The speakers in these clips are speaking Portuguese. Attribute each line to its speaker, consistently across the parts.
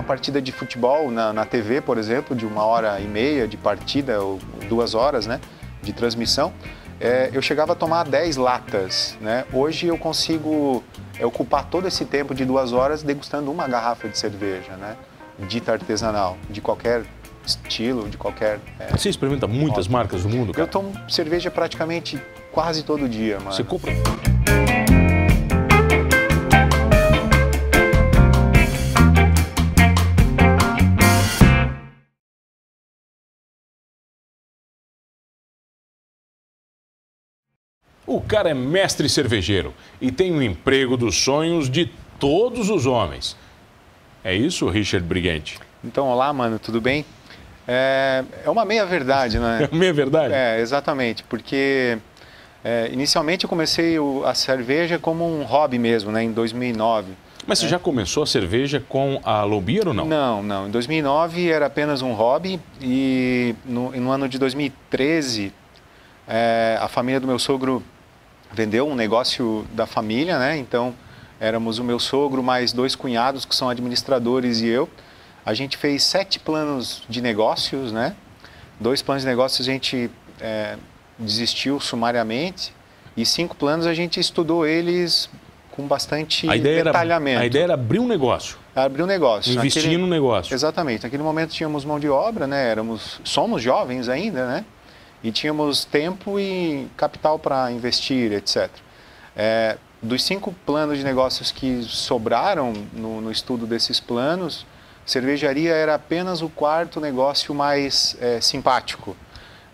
Speaker 1: uma partida de futebol na, na TV, por exemplo, de uma hora e meia de partida, ou duas horas né, de transmissão, é, eu chegava a tomar 10 latas. Né? Hoje eu consigo é, ocupar todo esse tempo de duas horas degustando uma garrafa de cerveja, né? dita artesanal, de qualquer estilo, de qualquer.
Speaker 2: É, Você experimenta muitas marcas do mundo, cara?
Speaker 1: Eu tomo cerveja praticamente quase todo dia, mano.
Speaker 2: Você compra? O cara é mestre cervejeiro e tem o emprego dos sonhos de todos os homens. É isso, Richard Brigante?
Speaker 1: Então, olá, mano, tudo bem? É, é uma meia-verdade, né?
Speaker 2: É meia-verdade?
Speaker 1: É, exatamente, porque é, inicialmente eu comecei a cerveja como um hobby mesmo, né, em 2009.
Speaker 2: Mas você já começou a cerveja com a Lobir ou não?
Speaker 1: Não, não. Em 2009 era apenas um hobby e no, no ano de 2013 é, a família do meu sogro vendeu um negócio da família, né? Então éramos o meu sogro mais dois cunhados que são administradores e eu. A gente fez sete planos de negócios, né? Dois planos de negócios a gente é, desistiu sumariamente e cinco planos a gente estudou eles com bastante
Speaker 2: a ideia
Speaker 1: detalhamento.
Speaker 2: Era, a ideia era abrir um negócio.
Speaker 1: Abrir um negócio.
Speaker 2: Investir Naquele, no negócio.
Speaker 1: Exatamente. Naquele momento tínhamos mão de obra, né? Éramos, somos jovens ainda, né? E tínhamos tempo e capital para investir, etc. É, dos cinco planos de negócios que sobraram no, no, estudo desses planos, cervejaria era apenas o quarto negócio mais é, simpático.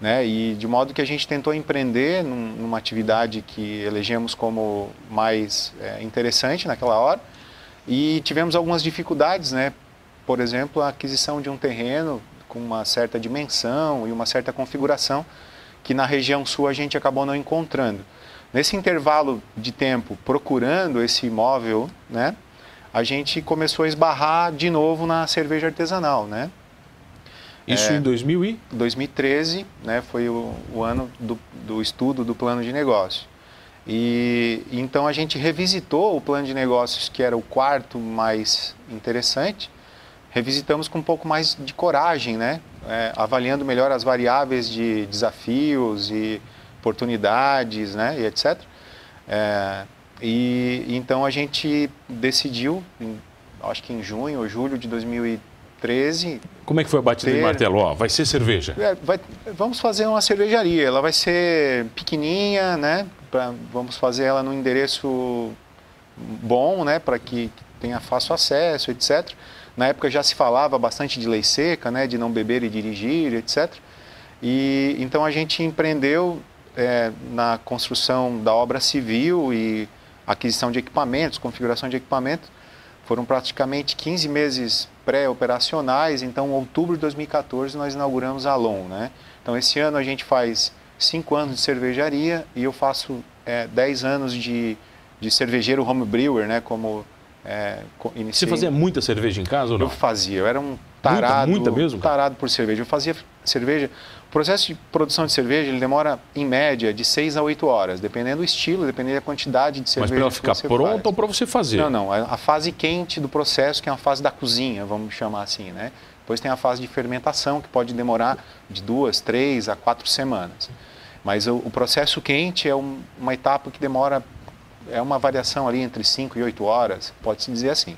Speaker 1: Né? E de modo que a gente tentou empreender num, numa atividade que elegemos como mais é, interessante naquela hora e tivemos algumas dificuldades, né? Por exemplo, a aquisição de um terreno com uma certa dimensão e uma certa configuração que na região sul a gente acabou não encontrando. Nesse intervalo de tempo procurando esse imóvel, né, a gente começou a esbarrar de novo na cerveja artesanal, né?
Speaker 2: Isso é, em 2000 e?
Speaker 1: 2013, né, foi o, o ano do, do, estudo do plano de negócio. E então a gente revisitou o plano de negócios, que era o quarto mais interessante, revisitamos com um pouco mais de coragem, né? É, avaliando melhor as variáveis de desafios e oportunidades, né? E etc. É, e então a gente decidiu, em, acho que em junho ou julho de 2013.
Speaker 2: Como é que foi a batida ter... de martelo? Ó, vai ser cerveja?
Speaker 1: É, vai, vamos fazer uma cervejaria. Ela vai ser pequenininha, né? Pra, vamos fazer ela num endereço bom, né? Para que tenha fácil acesso, etc. Na época já se falava bastante de lei seca, né, de não beber e dirigir, etc. E então a gente empreendeu é, na construção da obra civil e aquisição de equipamentos, configuração de equipamentos. Foram praticamente 15 meses pré-operacionais, então em outubro de 2014 nós inauguramos a Alon. Né? Então esse ano a gente faz 5 anos de cervejaria e eu faço é, 10 anos de, de cervejeiro home brewer, né? como
Speaker 2: é, Você fazia muita cerveja em casa ou não?
Speaker 1: Eu fazia, eu era um tarado,
Speaker 2: muita, muita mesmo?
Speaker 1: tarado por cerveja. Eu fazia cerveja. O processo de produção de cerveja ele demora, em média, de 6 a 8 horas, dependendo do estilo, dependendo da quantidade de cerveja.
Speaker 2: Mas para ela ficar pronta faz. ou para você fazer?
Speaker 1: Não, não. A fase quente do processo, que é a fase da cozinha, vamos chamar assim, né? Depois tem a fase de fermentação, que pode demorar de duas, três a quatro semanas. Mas o, o processo quente é um, uma etapa que demora é uma variação ali entre 5 e 8 horas, pode-se dizer assim.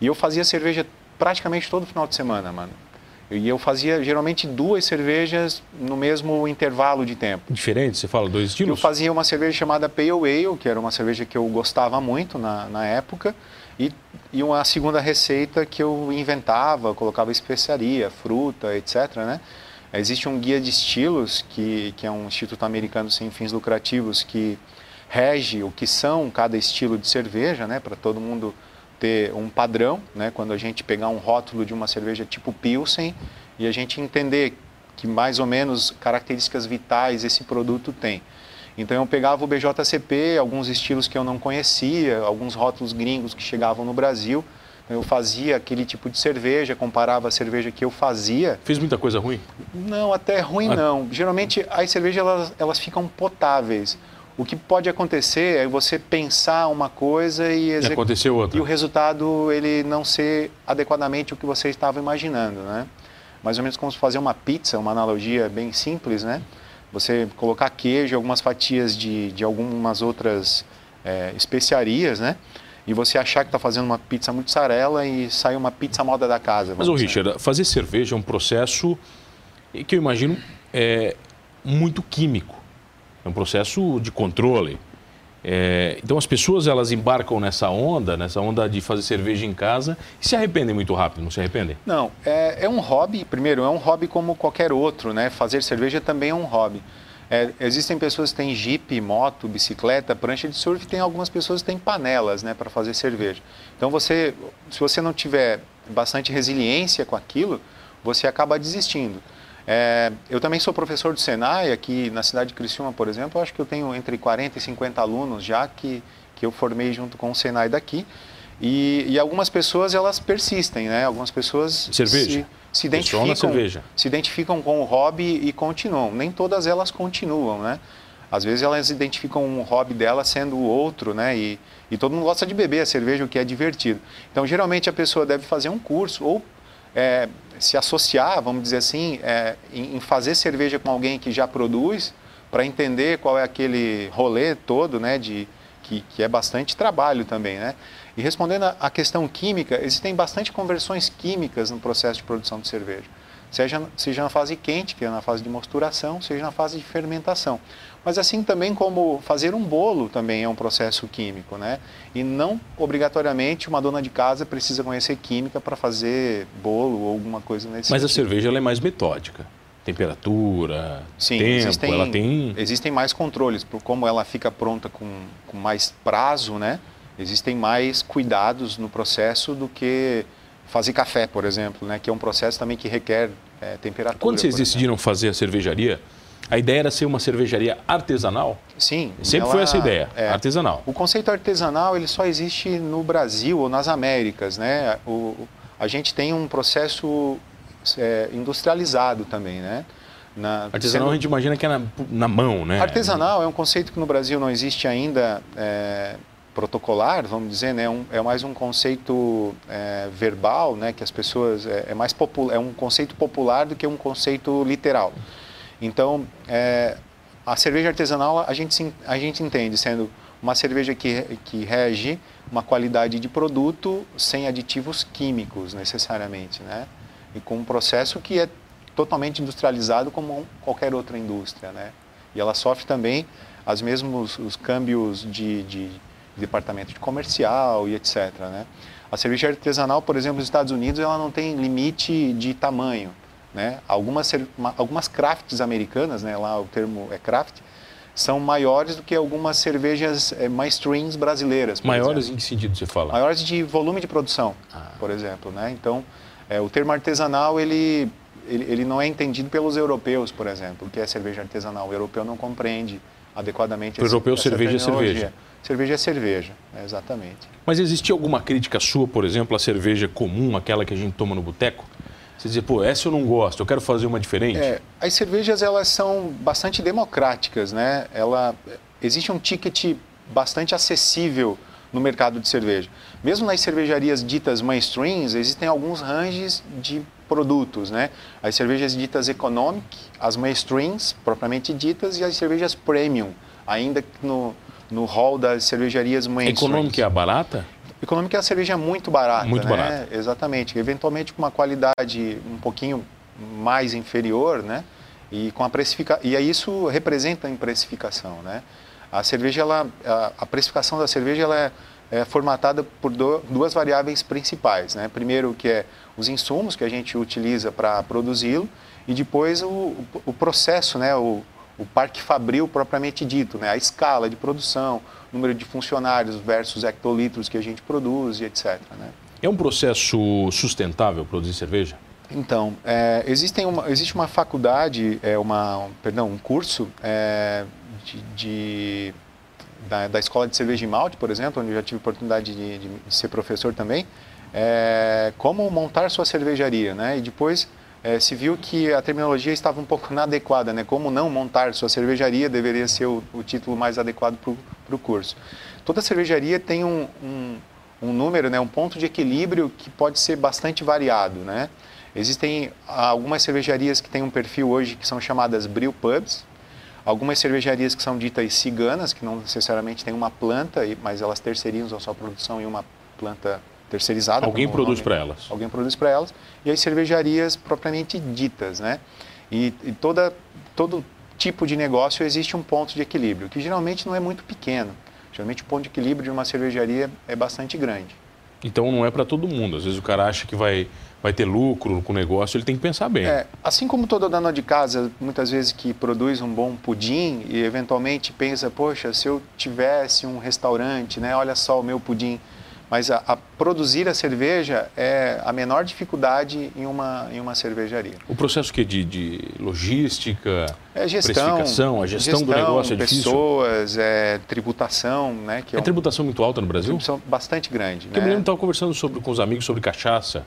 Speaker 1: E eu fazia cerveja praticamente todo final de semana, mano. E eu fazia geralmente duas cervejas no mesmo intervalo de tempo.
Speaker 2: Diferente? Você fala dois estilos?
Speaker 1: Eu fazia uma cerveja chamada Pale Ale, que era uma cerveja que eu gostava muito na, na época, e, e uma segunda receita que eu inventava, colocava especiaria, fruta, etc. Né? Existe um guia de estilos, que, que é um instituto americano sem fins lucrativos, que rege o que são cada estilo de cerveja, né, para todo mundo ter um padrão, né, quando a gente pegar um rótulo de uma cerveja tipo Pilsen e a gente entender que mais ou menos características vitais esse produto tem. Então eu pegava o BJCP, alguns estilos que eu não conhecia, alguns rótulos gringos que chegavam no Brasil, eu fazia aquele tipo de cerveja, comparava a cerveja que eu fazia.
Speaker 2: Fez muita coisa ruim?
Speaker 1: Não, até ruim ah. não. Geralmente as cervejas elas, elas ficam potáveis. O que pode acontecer é você pensar uma coisa e,
Speaker 2: e acontecer outra.
Speaker 1: E o resultado ele não ser adequadamente o que você estava imaginando, né? Mais ou menos como se fazer uma pizza, uma analogia bem simples, né? Você colocar queijo, algumas fatias de, de algumas outras é, especiarias, né? E você achar que está fazendo uma pizza mussarela e sai uma pizza moda da casa.
Speaker 2: Mas, o Richard, fazer cerveja é um processo que eu imagino é muito químico. É um processo de controle. É, então as pessoas elas embarcam nessa onda, nessa onda de fazer cerveja em casa e se arrependem muito rápido, não se arrependem?
Speaker 1: Não, é, é um hobby, primeiro, é um hobby como qualquer outro, né? Fazer cerveja também é um hobby. É, existem pessoas que têm jeep, moto, bicicleta, prancha de surf, tem algumas pessoas que têm panelas, né, para fazer cerveja. Então você, se você não tiver bastante resiliência com aquilo, você acaba desistindo. É, eu também sou professor do Senai, aqui na cidade de Criciúma, por exemplo, acho que eu tenho entre 40 e 50 alunos já que, que eu formei junto com o Senai daqui. E, e algumas pessoas, elas persistem, né? Algumas pessoas
Speaker 2: cerveja.
Speaker 1: Se, se identificam,
Speaker 2: cerveja.
Speaker 1: se identificam com o hobby e continuam. Nem todas elas continuam, né? Às vezes elas identificam um hobby dela sendo o outro, né? E, e todo mundo gosta de beber a cerveja, o que é divertido. Então, geralmente a pessoa deve fazer um curso ou é, se associar, vamos dizer assim, é, em, em, fazer cerveja com alguém que já produz, para entender qual é aquele rolê todo, né, de, que, que é bastante trabalho também, né? E respondendo à questão química, existem bastante conversões químicas no processo de produção de cerveja. Seja, seja na fase quente, que é na fase de mosturação, seja na fase de fermentação. Mas assim também como fazer um bolo também é um processo químico, né? E não obrigatoriamente uma dona de casa precisa conhecer química para fazer bolo ou alguma coisa nesse
Speaker 2: Mas
Speaker 1: sentido.
Speaker 2: a cerveja ela é mais metódica. Temperatura,
Speaker 1: Sim,
Speaker 2: tempo,
Speaker 1: existem,
Speaker 2: ela tem...
Speaker 1: Existem mais controles, por como ela fica pronta com, com mais prazo, né? Existem mais cuidados no processo do que fazer café, por exemplo, né? Que é um processo também que requer é, temperatura.
Speaker 2: Quando vocês decidiram fazer a cervejaria, a ideia era ser uma cervejaria artesanal?
Speaker 1: Sim.
Speaker 2: Sempre ela, foi essa ideia, é, artesanal.
Speaker 1: O conceito artesanal ele só existe no Brasil ou nas Américas, né? O, a gente tem um processo é, industrializado também, né?
Speaker 2: Na, artesanal sendo... a gente imagina que é na, na, mão, né?
Speaker 1: Artesanal é um conceito que no Brasil não existe ainda é, protocolar, vamos dizer, né? Um, é mais um conceito é, verbal, né? Que as pessoas é, é mais popular, é um conceito popular do que um conceito literal. Então, é, a cerveja artesanal a gente, a gente entende sendo uma cerveja que, que rege uma qualidade de produto sem aditivos químicos necessariamente, né? E com um processo que é totalmente industrializado como qualquer outra indústria, né? E ela sofre também os mesmos os câmbios de, de, de departamento de comercial e etc, né? A cerveja artesanal, por exemplo, nos Estados Unidos, ela não tem limite de tamanho. Né? Algumas, algumas crafts americanas, né? lá o termo é craft, são maiores do que algumas cervejas é, mainstreams brasileiras.
Speaker 2: Maiores
Speaker 1: exemplo.
Speaker 2: em que sentido você fala?
Speaker 1: Maiores de volume de produção, ah. por exemplo. Né? Então, é, o termo artesanal, ele, ele, ele, não é entendido pelos europeus, por exemplo, o que é cerveja artesanal. O europeu não compreende adequadamente
Speaker 2: Para o europeu, cerveja é cerveja.
Speaker 1: Cerveja é cerveja, exatamente.
Speaker 2: Mas existia alguma crítica sua, por exemplo, à cerveja comum, aquela que a gente toma no boteco? Você dizer, pô, essa eu não gosto, eu quero fazer uma diferente? É,
Speaker 1: as cervejas, elas são bastante democráticas, né? Ela, existe um ticket bastante acessível no mercado de cerveja. Mesmo nas cervejarias ditas mainstreams, existem alguns ranges de produtos, né? As cervejas ditas economic, as mainstreams, propriamente ditas, e as cervejas premium, ainda no, no hall das cervejarias mainstreams.
Speaker 2: Econômica é a barata?
Speaker 1: Econômica é a cerveja muito barata.
Speaker 2: Muito
Speaker 1: né?
Speaker 2: barata.
Speaker 1: Exatamente. Eventualmente com uma qualidade um pouquinho mais inferior, né? E, com a precifica... e aí isso representa em precificação, né? A cerveja, ela, a, precificação da cerveja ela é, é formatada por do, duas variáveis principais, né? Primeiro que é os insumos que a gente utiliza para produzi-lo e depois o, o processo, né? O, o parque fabril propriamente dito, né? A escala de produção, número de funcionários versus hectolitros que a gente produz e etc. Né?
Speaker 2: É um processo sustentável produzir cerveja?
Speaker 1: Então, é, uma, existe uma faculdade, é, uma, perdão, um curso é, de, de da, da, Escola de Cerveja e Malte, por exemplo, onde eu já tive oportunidade de, de ser professor também, é, como montar sua cervejaria, né? E depois é, se viu que a terminologia estava um pouco inadequada, né? Como não montar sua cervejaria deveria ser o, o título mais adequado para o curso. Toda cervejaria tem um, um, um, número, né? Um ponto de equilíbrio que pode ser bastante variado, né? Existem algumas cervejarias que têm um perfil hoje que são chamadas brew pubs, algumas cervejarias que são ditas ciganas, que não necessariamente têm uma planta, mas elas terceirizam a sua produção em uma planta terceirizada.
Speaker 2: Alguém produz para elas.
Speaker 1: Alguém produz para elas. E as cervejarias propriamente ditas, né? E, e, toda, todo tipo de negócio existe um ponto de equilíbrio, que geralmente não é muito pequeno. Geralmente o ponto de equilíbrio de uma cervejaria é bastante grande.
Speaker 2: Então não é para todo mundo. Às vezes o cara acha que vai, vai ter lucro com o negócio, ele tem que pensar bem.
Speaker 1: É, assim como todo dona de casa, muitas vezes que produz um bom pudim e eventualmente pensa, poxa, se eu tivesse um restaurante, né, olha só o meu pudim mas a, a, produzir a cerveja é a menor dificuldade em uma, em uma cervejaria.
Speaker 2: O processo que de, de logística,
Speaker 1: é gestão,
Speaker 2: precificação, a gestão, gestão do negócio é
Speaker 1: difícil? pessoas, é tributação. Né,
Speaker 2: que é, é tributação muito alta no Brasil? Tributação
Speaker 1: bastante grande.
Speaker 2: Porque né? Eu me estava conversando sobre, com os amigos sobre cachaça.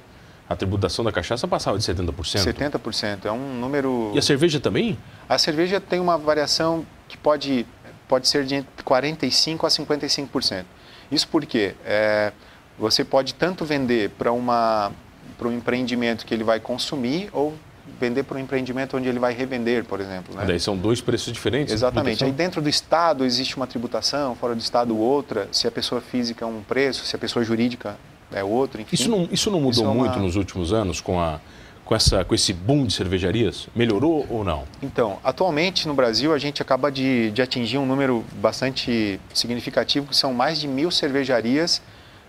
Speaker 2: A tributação da cachaça passava de 70%.
Speaker 1: 70%, é um número...
Speaker 2: E a cerveja também?
Speaker 1: A cerveja tem uma variação que pode, pode ser de 45% a 55%. Isso porque é, você pode tanto vender para um empreendimento que ele vai consumir ou vender para um empreendimento onde ele vai revender, por exemplo. Né?
Speaker 2: Daí são dois preços diferentes?
Speaker 1: Exatamente. Aí dentro do Estado existe uma tributação, fora do Estado outra. Se a pessoa física é um preço, se a pessoa jurídica é outro, enfim.
Speaker 2: Isso não, isso não mudou isso é uma... muito nos últimos anos com a com, essa, com esse boom de cervejarias? Melhorou ou não?
Speaker 1: Então, atualmente no Brasil a gente acaba de, de atingir um número bastante significativo, que são mais de mil cervejarias,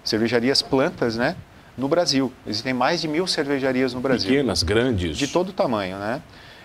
Speaker 1: cervejarias plantas, né? No Brasil. Existem mais de mil cervejarias no Brasil.
Speaker 2: Pequenas, grandes?
Speaker 1: De todo tamanho, né?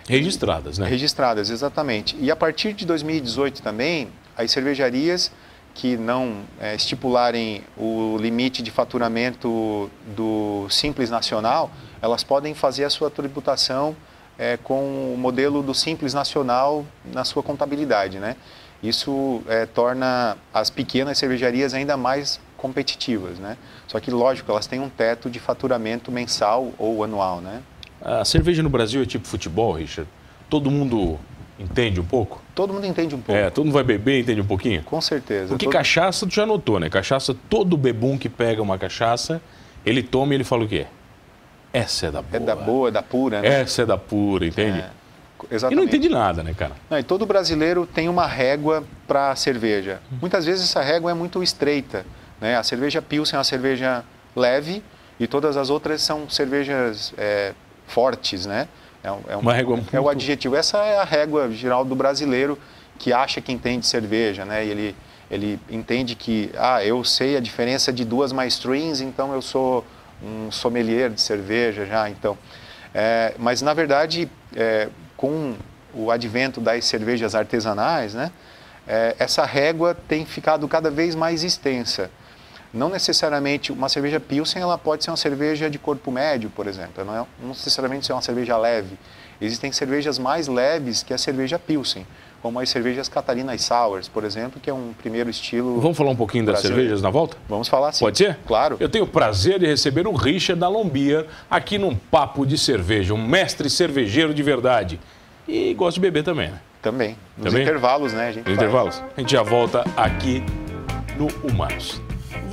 Speaker 2: Registradas, né?
Speaker 1: Registradas, exatamente. E a partir de 2018 também, as cervejarias que não é, estipularem o limite de faturamento do Simples Nacional, elas podem fazer a sua tributação é, com o modelo do Simples Nacional na sua contabilidade. Né? Isso é, torna as pequenas cervejarias ainda mais competitivas. Né? Só que, lógico, elas têm um teto de faturamento mensal ou anual. Né?
Speaker 2: A cerveja no Brasil é tipo futebol, Richard? Todo mundo Entende um pouco?
Speaker 1: Todo mundo entende um pouco.
Speaker 2: É, todo mundo vai beber entende um pouquinho?
Speaker 1: Com certeza.
Speaker 2: Porque
Speaker 1: todo...
Speaker 2: cachaça, tu já notou, né? Cachaça, todo bebum que pega uma cachaça, ele toma e ele fala o quê? Essa é da boa.
Speaker 1: É da boa, é da pura, né?
Speaker 2: Essa é da pura, entende? É, exatamente. E não entende nada, né, cara?
Speaker 1: Não, e todo brasileiro tem uma régua para cerveja. Muitas vezes essa régua é muito estreita. Né? A cerveja Pilsen é uma cerveja leve e todas as outras são cervejas é, fortes, né?
Speaker 2: É, é, uma régua
Speaker 1: é o adjetivo. Essa é a régua geral do brasileiro que acha que entende cerveja, né? E ele, ele entende que, ah, eu sei a diferença de duas mais streams, então eu sou um sommelier de cerveja já, então. É, mas, na verdade, é, com o advento das cervejas artesanais, né? É, essa régua tem ficado cada vez mais extensa. Não necessariamente uma cerveja Pilsen, ela pode ser uma cerveja de corpo médio, por exemplo. Não, é, não necessariamente ser uma cerveja leve. Existem cervejas mais leves que a cerveja Pilsen, como as cervejas Catarina Sours, por exemplo, que é um primeiro estilo.
Speaker 2: Vamos falar um pouquinho das cervejas na volta?
Speaker 1: Vamos falar sim.
Speaker 2: Pode ser?
Speaker 1: Claro.
Speaker 2: Eu tenho o prazer de receber o Richard da Lombia aqui num Papo de Cerveja, um mestre cervejeiro de verdade. E gosta de beber também, né?
Speaker 1: Também. Nos também? intervalos, né?
Speaker 2: A gente Nos intervalos. A gente já volta aqui no Humanos.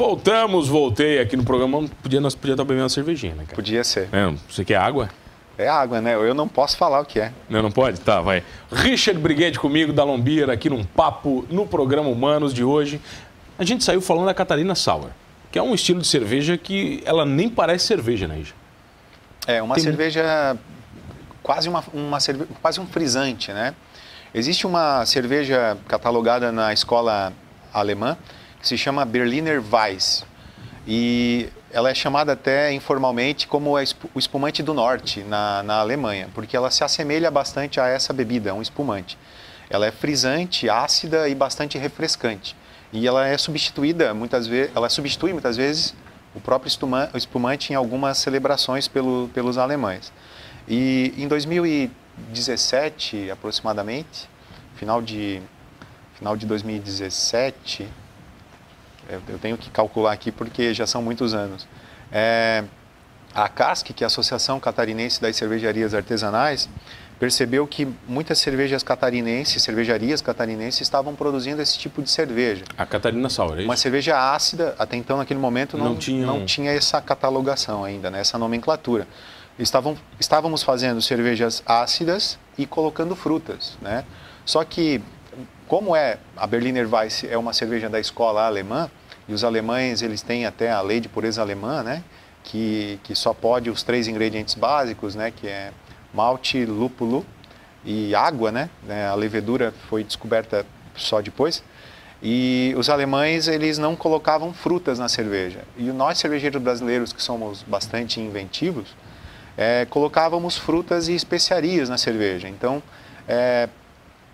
Speaker 2: Voltamos, voltei aqui no programa. Podia, nós podíamos estar bebendo uma cervejinha, né, cara?
Speaker 1: Podia ser.
Speaker 2: É, você quer água?
Speaker 1: É água, né? Eu não posso falar o que é.
Speaker 2: Não, não pode? Tá, vai. Richard Briguete comigo, da Lombira, aqui num papo no programa Humanos de hoje. A gente saiu falando da Catarina Sour, que é um estilo de cerveja que ela nem parece cerveja, né, Richard?
Speaker 1: É, uma Tem... cerveja quase, uma, uma cerve... quase um frisante, né? Existe uma cerveja catalogada na escola alemã que se chama Berliner Weiss. E ela é chamada até informalmente como o espumante do norte na, na Alemanha, porque ela se assemelha bastante a essa bebida, um espumante. Ela é frisante, ácida e bastante refrescante. E ela é substituída muitas vezes, ela substitui muitas vezes o próprio espumante em algumas celebrações pelo, pelos alemães. E em 2017, aproximadamente, final de final de 2017, eu tenho que calcular aqui porque já são muitos anos. É, a CASC, que é a Associação Catarinense das Cervejarias Artesanais, percebeu que muitas cervejas catarinenses, cervejarias catarinenses, estavam produzindo esse tipo de cerveja.
Speaker 2: A Catarina Sauer, é
Speaker 1: Uma cerveja ácida, até então, naquele momento, não, não, tinha, não tinha essa catalogação ainda, né, essa nomenclatura. Estavam, estávamos fazendo cervejas ácidas e colocando frutas, né? Só que, como é a Berliner Weiss é uma cerveja da escola alemã, e os alemães eles têm até a lei de pureza alemã, né? Que, que só pode os três ingredientes básicos, né? Que é malte, lúpulo e água, né? É, a levedura foi descoberta só depois. E os alemães, eles não colocavam frutas na cerveja. E nós, cervejeiros brasileiros, que somos bastante inventivos, é, colocávamos frutas e especiarias na cerveja. Então, é,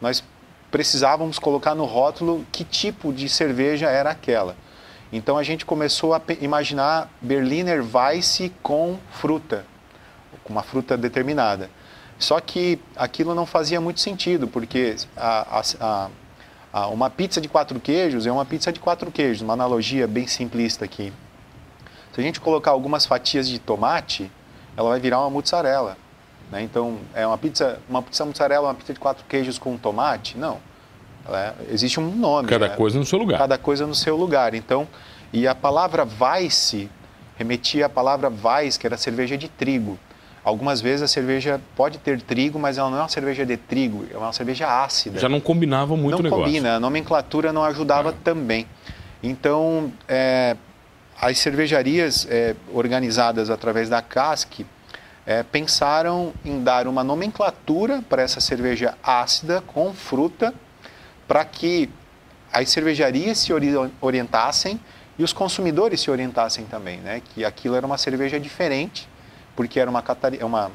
Speaker 1: nós precisávamos colocar no rótulo que tipo de cerveja era aquela. Então, a gente começou a imaginar Berliner Weiss com fruta com uma fruta determinada. Só que aquilo não fazia muito sentido, porque a, a, a, uma pizza de quatro queijos é uma pizza de quatro queijos, uma analogia bem simplista aqui. Se a gente colocar algumas fatias de tomate, ela vai virar uma mussarela. Né? Então, é uma pizza, uma pizza mussarela, uma pizza de quatro queijos com tomate? Não. É, existe um nome.
Speaker 2: Cada né? coisa no seu lugar.
Speaker 1: Cada coisa no seu lugar. Então, e a palavra Weiss remetia à palavra Weiss, que era cerveja de trigo. Algumas vezes a cerveja pode ter trigo, mas ela não é uma cerveja de trigo, é uma cerveja ácida.
Speaker 2: Já não combinava muito
Speaker 1: não
Speaker 2: o negócio.
Speaker 1: Não combina, a nomenclatura não ajudava é. também. Então, é, as cervejarias é, organizadas através da CASC é, pensaram em dar uma nomenclatura para essa cerveja ácida com fruta, para que as cervejarias se orientassem e os consumidores se orientassem também, né? que aquilo era uma cerveja diferente porque era uma, uma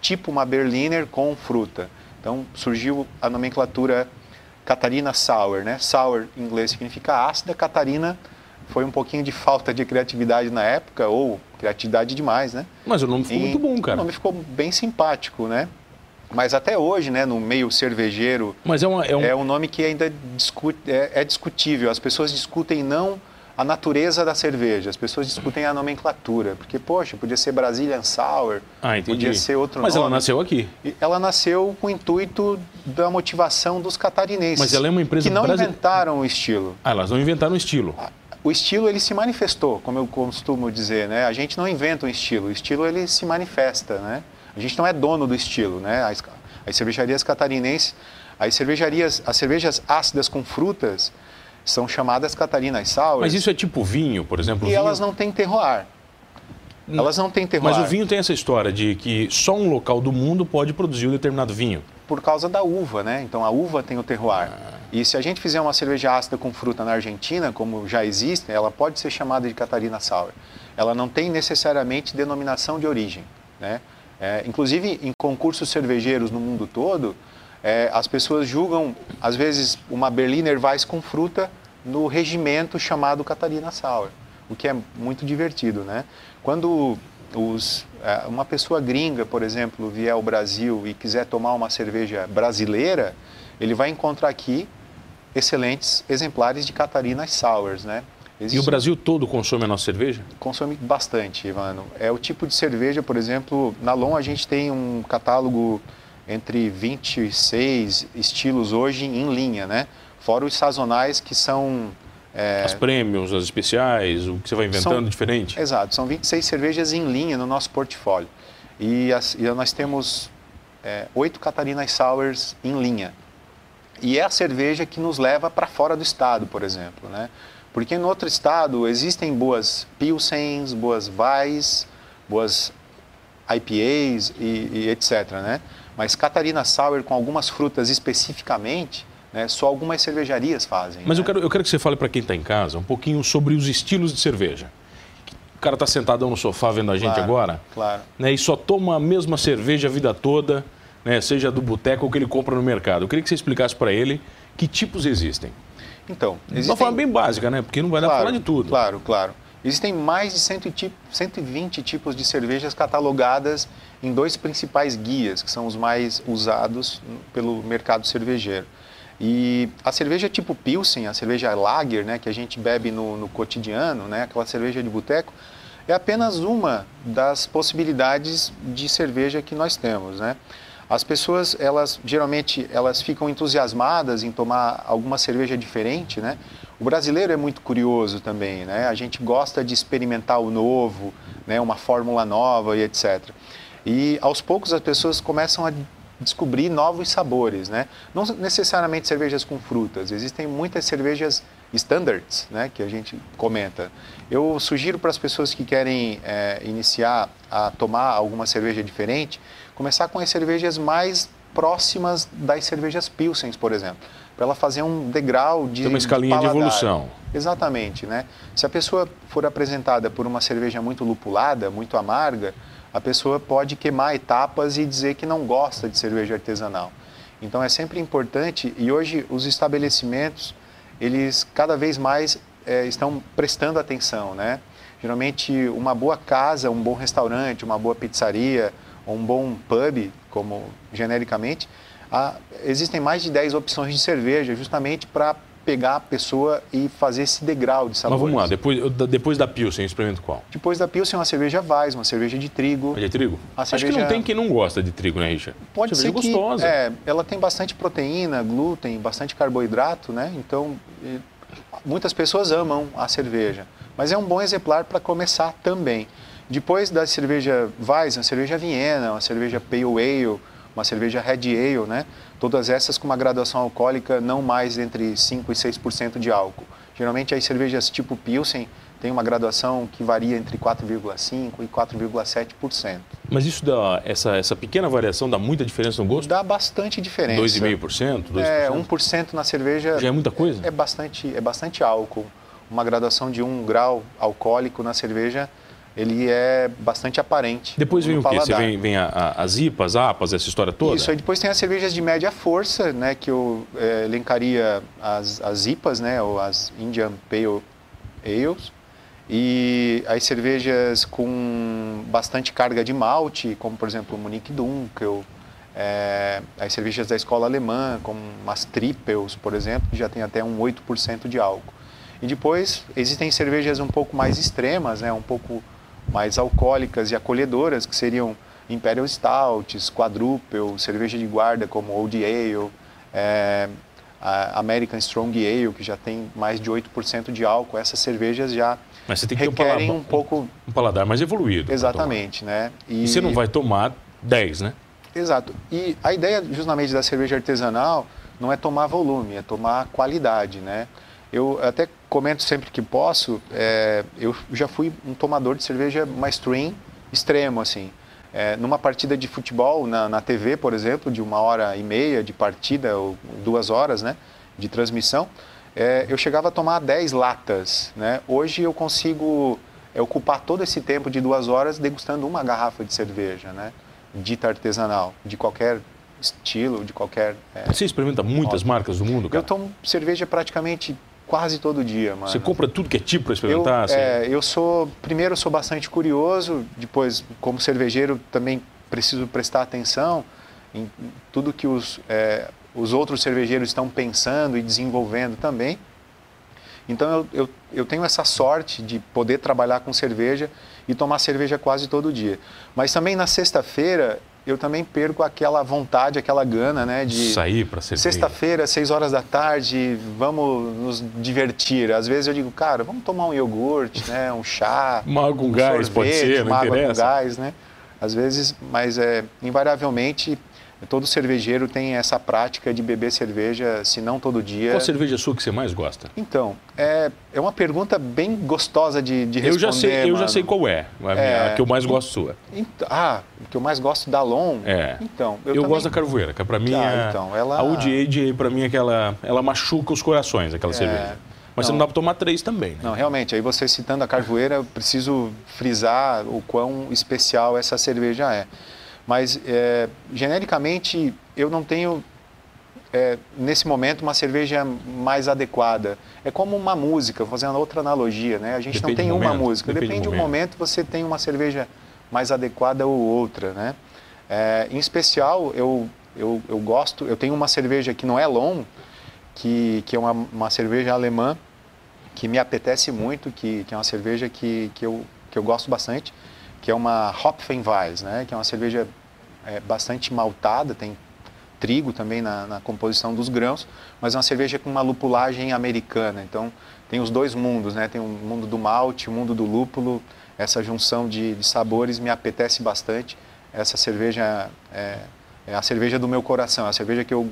Speaker 1: tipo uma Berliner com fruta. Então surgiu a nomenclatura Catarina Sour, né? Sour em inglês significa ácida, Catarina foi um pouquinho de falta de criatividade na época, ou criatividade demais, né?
Speaker 2: Mas o nome ficou e muito bom, cara.
Speaker 1: O nome ficou bem simpático, né? Mas até hoje, né, no meio cervejeiro,
Speaker 2: Mas é, uma, é, um...
Speaker 1: é um nome que ainda discute, é, é discutível. As pessoas discutem não a natureza da cerveja. As pessoas discutem a nomenclatura, porque, poxa, podia ser Brazilian Sour,
Speaker 2: ah,
Speaker 1: podia ser outro
Speaker 2: Mas
Speaker 1: nome.
Speaker 2: ela nasceu aqui.
Speaker 1: Ela nasceu com o intuito da motivação dos catarinenses.
Speaker 2: Mas ela é uma empresa
Speaker 1: que não Brasil... inventaram o estilo.
Speaker 2: Ah, elas não inventaram o estilo. Ah,
Speaker 1: o estilo ele se manifestou, como eu costumo dizer, né? A gente não inventa um estilo, o estilo ele se manifesta, né? A gente não é dono do estilo, né? As, as cervejarias catarinenses, as cervejarias, as cervejas ácidas com frutas, são chamadas Catarinas Sour.
Speaker 2: Mas isso é tipo vinho, por exemplo?
Speaker 1: E
Speaker 2: vinho...
Speaker 1: elas não têm terroir. Elas não têm terroir.
Speaker 2: Mas o vinho tem essa história de que só um local do mundo pode produzir um determinado vinho.
Speaker 1: Por causa da uva, né? Então a uva tem o terroir. Ah. E se a gente fizer uma cerveja ácida com fruta na Argentina, como já existe, ela pode ser chamada de Catarina Sour. Ela não tem necessariamente denominação de origem, né? É, inclusive em concursos cervejeiros no mundo todo, é, as pessoas julgam, às vezes, uma Berliner Weiss com fruta no regimento chamado Catarina Sauer, o que é muito divertido, né? Quando os, é, uma pessoa gringa, por exemplo, vier ao Brasil e quiser tomar uma cerveja brasileira, ele vai encontrar aqui excelentes exemplares de Catarina Sours, né?
Speaker 2: Existe... E o Brasil todo consome a nossa cerveja?
Speaker 1: Consome bastante, Ivano. É o tipo de cerveja, por exemplo, na LOM a gente tem um catálogo entre 26 estilos hoje em linha, né? Fora os sazonais que são...
Speaker 2: É... As prêmios, as especiais, o que você vai inventando
Speaker 1: são...
Speaker 2: diferente?
Speaker 1: Exato, são 26 cervejas em linha no nosso portfólio. E, as... e nós temos é, oito Catarinas Sours em linha. E é a cerveja que nos leva para fora do estado, por exemplo, né? Porque no outro estado existem boas Pilsens, boas Weiss, boas IPAs e, e etc, né? Mas Catarina Sour com algumas frutas especificamente, né, só algumas cervejarias fazem.
Speaker 2: Mas
Speaker 1: né?
Speaker 2: eu, quero, eu quero que você fale para quem está em casa um pouquinho sobre os estilos de cerveja. O cara está sentadão no sofá vendo a gente
Speaker 1: claro,
Speaker 2: agora,
Speaker 1: claro.
Speaker 2: Né, e só toma a mesma cerveja a vida toda, né, seja do boteco ou que ele compra no mercado. Eu queria que você explicasse para ele que tipos existem.
Speaker 1: Então,
Speaker 2: existem... De uma forma bem básica, né? Porque não vai dar
Speaker 1: claro,
Speaker 2: para falar de tudo.
Speaker 1: Claro, claro. Existem mais de 120 tipos de cervejas catalogadas em dois principais guias, que são os mais usados pelo mercado cervejeiro. E a cerveja tipo Pilsen, a cerveja Lager, né, que a gente bebe no, no cotidiano, né, aquela cerveja de boteco, é apenas uma das possibilidades de cerveja que nós temos, né? As pessoas, elas geralmente elas ficam entusiasmadas em tomar alguma cerveja diferente, né? O brasileiro é muito curioso também, né? A gente gosta de experimentar o novo, né? Uma fórmula nova e etc. E aos poucos as pessoas começam a descobrir novos sabores, né? Não necessariamente cervejas com frutas, existem muitas cervejas standards, né, que a gente comenta. Eu sugiro para as pessoas que querem é, iniciar a tomar alguma cerveja diferente, começar com as cervejas mais próximas das cervejas Pilsens, por exemplo, para ela fazer um degrau de
Speaker 2: Tem uma escalinha de, de, evolução.
Speaker 1: Exatamente, né? Se a pessoa for apresentada por uma cerveja muito lupulada, muito amarga, a pessoa pode queimar etapas e dizer que não gosta de cerveja artesanal. Então é sempre importante e hoje os estabelecimentos eles cada vez mais é, estão prestando atenção, né? Geralmente uma boa casa, um bom restaurante, uma boa pizzaria, um bom pub, como genericamente, há, existem mais de 10 opções de cerveja justamente para pegar a pessoa e fazer esse degrau de sabores.
Speaker 2: Mas vamos lá, depois, depois da Pilsen, experimento qual?
Speaker 1: Depois da Pilsen, uma cerveja Weiss, uma cerveja de trigo.
Speaker 2: É de trigo?
Speaker 1: A
Speaker 2: Acho que não tem quem não gosta de trigo, né, Richard?
Speaker 1: Pode
Speaker 2: cerveja
Speaker 1: ser
Speaker 2: gostosa.
Speaker 1: É, ela tem bastante proteína, glúten, bastante carboidrato, né? Então, muitas pessoas amam a cerveja. Mas é um bom exemplar para começar também. Depois da cerveja Weiss, uma cerveja Viena, uma cerveja Pale Ale, uma cerveja Red Ale, né? Todas essas com uma graduação alcoólica não mais entre 5% e 6% de álcool. Geralmente as cervejas tipo Pilsen têm uma graduação que varia entre 4,5% e 4,7%.
Speaker 2: Mas isso dá, essa, essa pequena variação dá muita diferença no gosto?
Speaker 1: Dá bastante diferença.
Speaker 2: 2,5%? 2%?
Speaker 1: É, 1% na cerveja.
Speaker 2: Já é muita coisa?
Speaker 1: É bastante, é bastante álcool. Uma graduação de 1 grau alcoólico na cerveja ele é bastante aparente.
Speaker 2: Depois vem o quê? Você vem, vem a, a, as IPAs, APAs, essa história toda?
Speaker 1: Isso, aí depois tem as cervejas de média força, né, que eu é, elencaria as, as IPAs, né, ou as Indian Pale Ales, e as cervejas com bastante carga de malte, como por exemplo o Munich Dunkel, é, as cervejas da escola alemã, como as Triples, por exemplo, que já tem até um 8% de álcool. E depois existem cervejas um pouco mais extremas, né, um pouco mais alcoólicas e acolhedoras, que seriam Imperial Stouts, Quadruple, cerveja de guarda como Old Ale, é, American Strong Ale, que já tem mais de 8% de álcool. Essas cervejas já
Speaker 2: Mas você tem
Speaker 1: que requerem
Speaker 2: ter um, paladar,
Speaker 1: um pouco...
Speaker 2: Um paladar mais evoluído.
Speaker 1: Exatamente, né?
Speaker 2: E... e você não vai tomar 10, né?
Speaker 1: Exato. E a ideia justamente da cerveja artesanal não é tomar volume, é tomar qualidade, né? Eu até comento sempre que posso, é, eu já fui um tomador de cerveja mainstream extremo, assim. É, numa partida de futebol na, na TV, por exemplo, de uma hora e meia de partida, ou duas horas né, de transmissão, é, eu chegava a tomar 10 latas. Né? Hoje eu consigo é, ocupar todo esse tempo de duas horas degustando uma garrafa de cerveja, né? dita artesanal, de qualquer estilo, de qualquer...
Speaker 2: É, Você experimenta muitas marcas do mundo, cara?
Speaker 1: Eu tomo cerveja praticamente quase todo dia, mano.
Speaker 2: Você compra tudo que é tipo para experimentar?
Speaker 1: Eu,
Speaker 2: assim?
Speaker 1: é, eu sou, primeiro eu sou bastante curioso, depois como cervejeiro também preciso prestar atenção em tudo que os, é, os outros cervejeiros estão pensando e desenvolvendo também. Então eu, eu, eu tenho essa sorte de poder trabalhar com cerveja e tomar cerveja quase todo dia. Mas também na sexta-feira eu também perco aquela vontade, aquela gana, né? De
Speaker 2: sair para ser
Speaker 1: Sexta-feira, seis horas da tarde, vamos nos divertir. Às vezes eu digo, cara, vamos tomar um iogurte, né? Um chá,
Speaker 2: uma água com um gás, sorvete, pode ser, não
Speaker 1: uma
Speaker 2: interessa.
Speaker 1: água com gás, né? Às vezes, mas é invariavelmente todo cervejeiro tem essa prática de beber cerveja, se não todo dia.
Speaker 2: Qual cerveja sua que você mais gosta?
Speaker 1: Então, é, é uma pergunta bem gostosa de, de responder.
Speaker 2: Eu já sei, eu já sei qual é, a, é, a que eu mais gosto sua.
Speaker 1: Então, ah, o que eu mais gosto da Long?
Speaker 2: É.
Speaker 1: Então,
Speaker 2: eu, eu também... gosto da Carvoeira, que para mim ah, é,
Speaker 1: então, ela...
Speaker 2: a UDA para mim é aquela, ela machuca os corações, aquela é... cerveja. Mas não, você não dá para tomar três também. Né?
Speaker 1: Não, realmente. Aí você citando a Carvoeira, eu preciso frisar o quão especial essa cerveja é. Mas, é, genericamente, eu não tenho, é, nesse momento, uma cerveja mais adequada. É como uma música, fazendo outra analogia, né? A gente
Speaker 2: Depende
Speaker 1: não tem
Speaker 2: uma
Speaker 1: momento. música.
Speaker 2: Depende,
Speaker 1: Depende do momento. momento, você tem uma cerveja mais adequada ou outra, né? É, em especial, eu, eu, eu gosto, eu tenho uma cerveja que não é long, que, que é uma, uma cerveja alemã, que me apetece muito, que, que é uma cerveja que, que eu que eu gosto bastante, que é uma Hopfenweiss, né? Que é uma cerveja é, bastante maltada, tem trigo também na, na, composição dos grãos, mas é uma cerveja com uma lupulagem americana. Então tem os dois mundos, né? Tem o mundo do malte, o mundo do lúpulo. Essa junção de, de sabores me apetece bastante. Essa cerveja é, é, a cerveja do meu coração, é a cerveja que eu,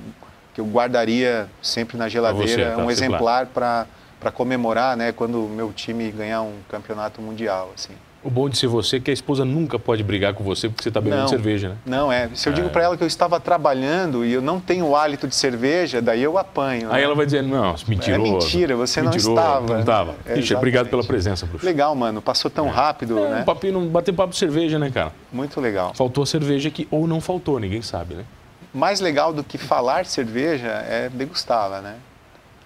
Speaker 1: que eu guardaria sempre na geladeira, tá, um exemplar para comemorar, né? Quando o meu time ganhar um campeonato mundial, assim.
Speaker 2: O bom de ser você é que a esposa nunca pode brigar com você porque você está bebendo
Speaker 1: não,
Speaker 2: cerveja, né?
Speaker 1: Não, é. Se eu é. digo para ela que eu estava trabalhando e eu não tenho hálito de cerveja, daí eu apanho.
Speaker 2: Aí
Speaker 1: né?
Speaker 2: ela vai dizer, não, mentiroso.
Speaker 1: É mentira, você não estava.
Speaker 2: Não estava. Ixi, obrigado pela presença, bruxo.
Speaker 1: Legal, mano. Passou tão é. rápido,
Speaker 2: é,
Speaker 1: né?
Speaker 2: Um papinho, bater papo de cerveja, né, cara?
Speaker 1: Muito legal.
Speaker 2: Faltou a cerveja aqui, ou não faltou, ninguém sabe, né?
Speaker 1: Mais legal do que falar cerveja é degustá-la, né?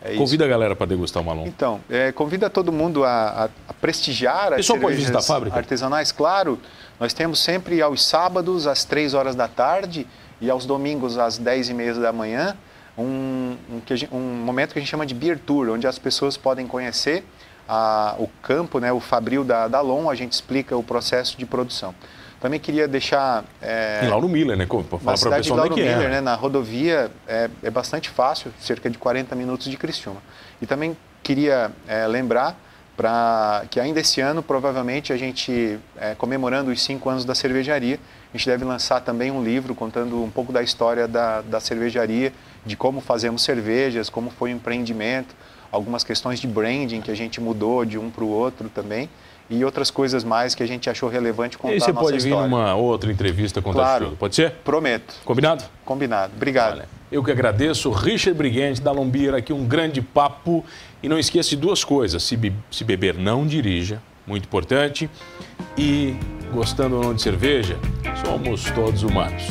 Speaker 2: É convida a galera para degustar o Malon.
Speaker 1: Então, é, convida todo mundo a, a, a prestigiar as
Speaker 2: pode visitar a fábrica?
Speaker 1: artesanais, claro. Nós temos sempre aos sábados, às 3 horas da tarde e aos domingos, às 10 e meia da manhã, um, um, um, momento que a gente chama de Beer Tour, onde as pessoas podem conhecer a, o campo, né, o fabril da, da LOM, a gente explica o processo de produção. Também queria deixar.
Speaker 2: É, e Lauro Miller, né? Fala
Speaker 1: para o pessoal Lauro é. Miller, é. né? Na rodovia é, é bastante fácil, cerca de 40 minutos de Criciúma. E também queria é, lembrar para que ainda esse ano, provavelmente, a gente, é, comemorando os cinco anos da cervejaria, a gente deve lançar também um livro contando um pouco da história da, da cervejaria, de como fazemos cervejas, como foi o empreendimento, algumas questões de branding que a gente mudou de um para o outro também e outras coisas mais que a gente achou relevante contar
Speaker 2: e você pode vir numa outra entrevista contar claro, tudo, pode ser?
Speaker 1: Prometo.
Speaker 2: Combinado?
Speaker 1: Combinado. Obrigado. Olha,
Speaker 2: eu que agradeço. Richard Briguente, da Lombira, aqui um grande papo. E não esqueça de duas coisas. Se, be se beber, não dirija. Muito importante. E gostando ou não de cerveja, somos todos humanos.